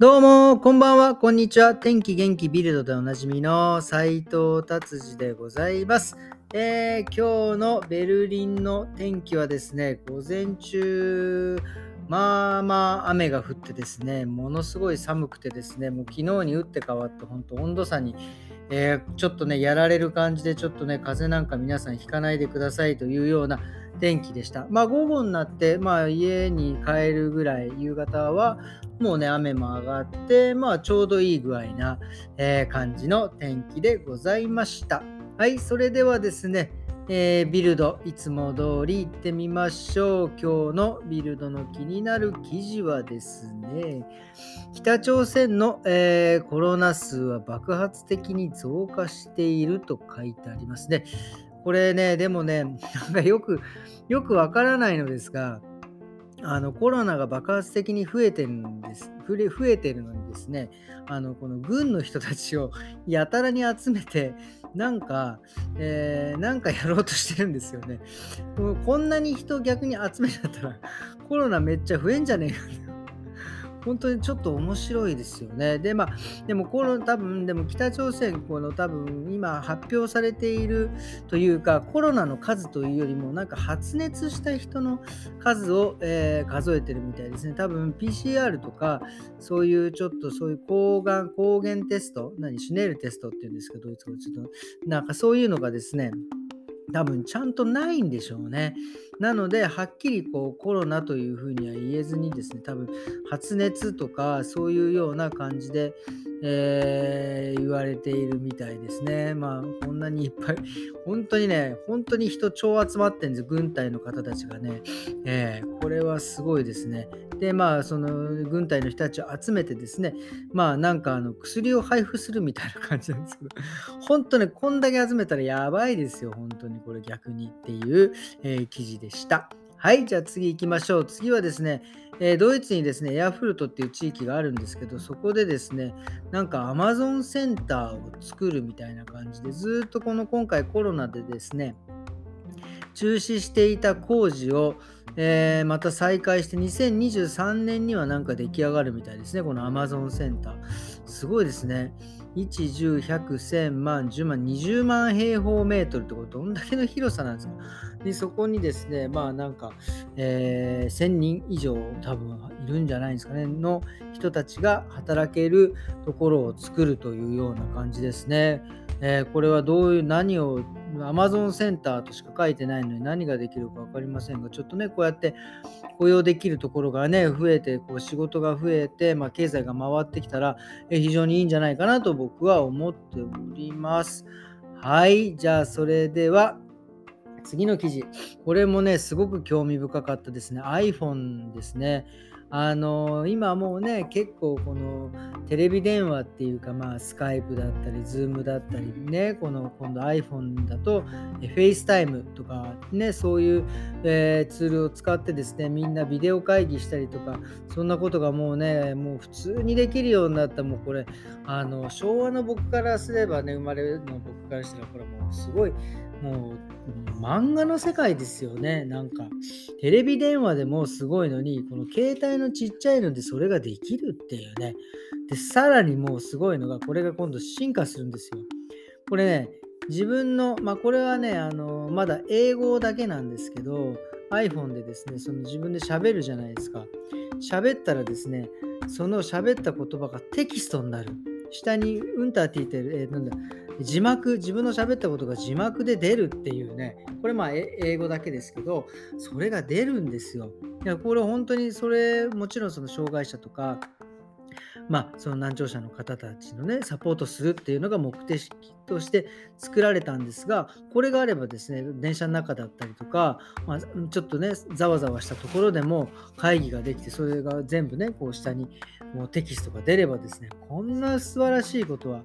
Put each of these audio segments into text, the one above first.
どうも、こんばんは、こんにちは。天気元気ビルドでおなじみの斉藤達治でございます。えー、今日のベルリンの天気はですね、午前中、まあまあ雨が降ってですね、ものすごい寒くてですね、もう昨日に打って変わって本当温度差に、えー、ちょっとね、やられる感じで、ちょっとね、風邪なんか皆さんひかないでくださいというような天気でした。まあ午後になって、まあ家に帰るぐらい、夕方はもうね、雨も上がって、まあちょうどいい具合な、えー、感じの天気でございました。はい、それではですね、えー、ビルド、いつも通り行ってみましょう。今日のビルドの気になる記事はですね、北朝鮮の、えー、コロナ数は爆発的に増加していると書いてありますね。これね、でもね、なんかよく、よくわからないのですが、あのコロナが爆発的に増えてるんです。増えてるのにですね、あのこの軍の人たちを やたらに集めて、なんか、えー、なんかやろうとしてるんですよね。こんなに人逆に集めちゃったら、コロナめっちゃ増えんじゃねえか本当にちょっと面白いですよね。で、まあ、でも、この多分、でも北朝鮮、この多分、今発表されているというか、コロナの数というよりも、なんか発熱した人の数を、えー、数えてるみたいですね。多分、PCR とか、そういうちょっとそういう抗がん、抗原テスト、何、シュネルテストっていうんですけど、いつもちょっと、なんかそういうのがですね、多分ちゃんとないんでしょうね。なので、はっきりこうコロナというふうには言えずにですね、多分発熱とかそういうような感じで、えー、言われているみたいですね。まあ、こんなにいっぱい、本当にね、本当に人超集まってんです軍隊の方たちがね。えー、これはすごいですね。で、まあ、その軍隊の人たちを集めてですね、まあ、なんかあの薬を配布するみたいな感じなんですけど、本当ね、こんだけ集めたらやばいですよ、本当にこれ逆にっていう、えー、記事ででした。はい、じゃあ次行きましょう。次はですね、えー、ドイツにですね、エアフルトっていう地域があるんですけど、そこでですね、なんかアマゾンセンターを作るみたいな感じで、ずっとこの今回コロナでですね、中止していた工事を、えー、また再開して2023年にはなんか出来上がるみたいですね、このアマゾンセンター。すごいですね。1、10、100、1000万、10万、20万平方メートルってこと？どんだけの広さなんですか？でそこにですね、まあなんか、えー、1000人以上多分いるんじゃないですかね、の人たちが働けるところを作るというような感じですね。えー、これはどういう何を Amazon センターとしか書いてないのに何ができるか分かりませんが、ちょっとね、こうやって雇用できるところがね、増えて、こう仕事が増えて、まあ、経済が回ってきたら、え非常にいいんじゃないかなと僕は思っております。はい、じゃあそれでは、次の記事。これもね、すごく興味深かったですね。iPhone ですね。あの今もうね結構このテレビ電話っていうかまあスカイプだったりズームだったりねこの今度 iPhone だと FaceTime とかねそういう、えー、ツールを使ってですねみんなビデオ会議したりとかそんなことがもうねもう普通にできるようになったもうこれあの昭和の僕からすればね生まれるの僕からしたらこれもうすごいもう漫画の世界ですよね。なんかテレビ電話でもすごいのに、この携帯のちっちゃいのでそれができるっていうね。で、さらにもうすごいのが、これが今度進化するんですよ。これね、自分の、まあこれはね、あの、まだ英語だけなんですけど、iPhone でですね、その自分で喋るじゃないですか。喋ったらですね、その喋った言葉がテキストになる。下にうんたって言って、えー、なんだ、字幕、自分の喋ったことが字幕で出るっていうね、これまあ英語だけですけど、それが出るんですよ。いや、これ本当にそれ、もちろんその障害者とか、まあ、その難聴者の方たちのね、サポートするっていうのが目的として作られたんですが、これがあればですね、電車の中だったりとか、まあ、ちょっとね、ざわざわしたところでも会議ができて、それが全部ね、こう下にもうテキストが出ればですね、こんな素晴らしいことは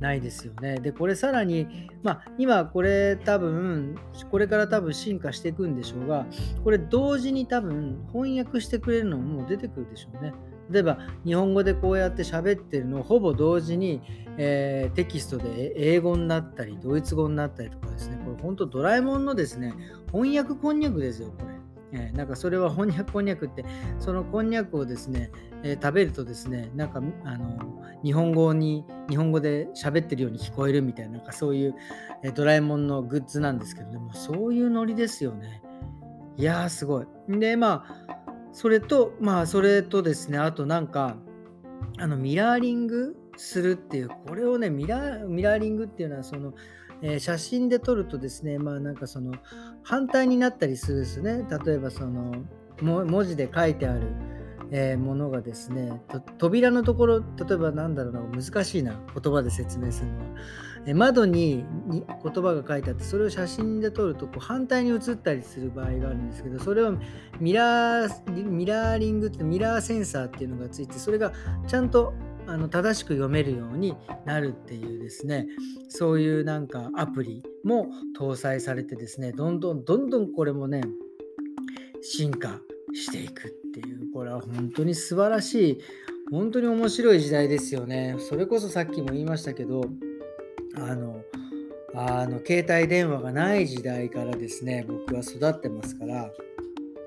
ないですよね。で、これさらに、まあ、今これ多分、これから多分進化していくんでしょうが、これ同時に多分翻訳してくれるのももう出てくるでしょうね。例えば日本語でこうやって喋ってるのをほぼ同時に、えー、テキストで英語になったりドイツ語になったりとかですね。これ本当ドラえもんのですね翻訳こんにゃくですよこれ。えー、なんかそれはこんにゃくこんにゃくってそのこんにゃくをですね、えー、食べるとですねなんかあの日本語に日本語で喋ってるように聞こえるみたいななんかそういう、えー、ドラえもんのグッズなんですけどでもそういうノリですよね。いやーすごい。でまあそれとまあそれとですねあとなんかあのミラーリングするっていうこれをねミラーミラーリングっていうのはそのえー、写真で撮るとですね、まあなんかその反対になったりするんですね。例えばその文字で書いてある、えー、ものがですね、扉のところ、例えばなんだろうな、難しいな、言葉で説明するのは。えー、窓に言葉が書いてあって、それを写真で撮るとこう反対に写ったりする場合があるんですけど、それをミラーミラーリングってミラーセンサーっていうのがついて、それがちゃんとあの正しく読めるようになるっていうですねそういうなんかアプリも搭載されてですねどんどんどんどんこれもね進化していくっていうこれは本当に素晴らしい本当に面白い時代ですよね。それこそさっきも言いましたけどあのあの携帯電話がない時代からですね僕は育ってますから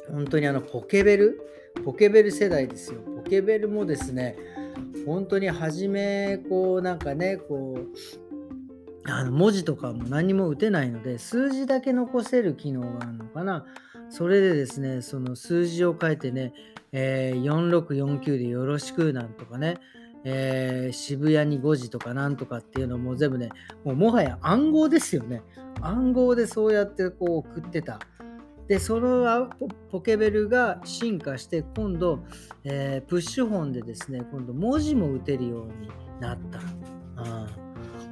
本当にあのポケベルポケベル世代ですよ。ポケベルもですね本当に初めこうなんかねこうあの文字とかも何も打てないので数字だけ残せる機能があるのかな。それでですねその数字を書いてね、えー、4649でよろしくなんとかねえー、渋谷に5時とかなんとかっていうのも全部ねもうもはや暗号ですよね。暗号でそうやってこう送ってた。でそのポケベルが進化して今度、えー、プッシュ本でですね今度文字も打てるようになった、うん、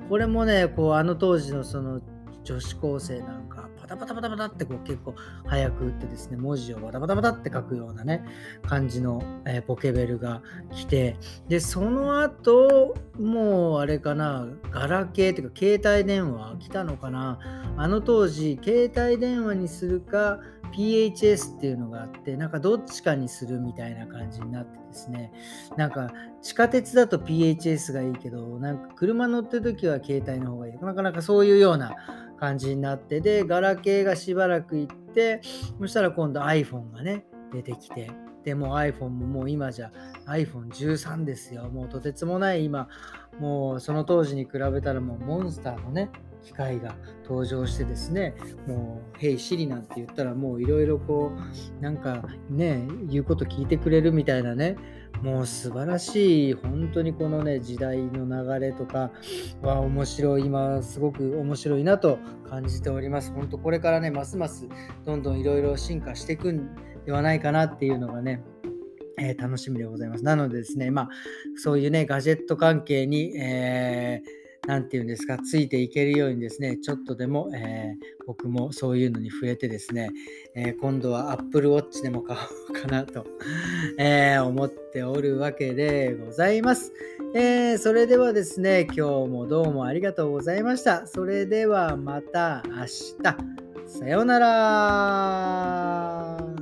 これもねこうあの当時のその女子高生なんかパタパタパタパタってこう結構早く打ってですね文字をバタバタバタって書くようなね感じの、えー、ポケベルが来てでその後もうあれかなガラケーっていうか携帯電話来たのかな。あの当時携帯電話にするか PHS っていうのがあってなんかどっちかにするみたいな感じになってですね。なんか地下鉄だと PHS がいいけどなんか車乗ってる時は携帯の方がいいなかなかそういうような感じになってでガラケーがしばらく行ってそしたら今度 iPhone がね出てきてでも iPhone ももう今じゃ iPhone13 ですよ。もうとてつもない今もうその当時に比べたらもうモンスターのね機械が登場してですねもう「Hey Siri」なんて言ったらもういろいろこうなんかね言うこと聞いてくれるみたいなねもう素晴らしい本当にこのね時代の流れとかは面白い今すごく面白いなと感じております本当これからねますますどんどんいろいろ進化していくんではないかなっていうのがねえー、楽しみでございます。なのでですね、まあ、そういうね、ガジェット関係に、えー何て言うんですか、ついていけるようにですね、ちょっとでも、えー、僕もそういうのに触れてですね、えー、今度は Apple Watch でも買おうかなと、えー、思っておるわけでございます。えそれではですね、今日もどうもありがとうございました。それではまた明日。さようなら。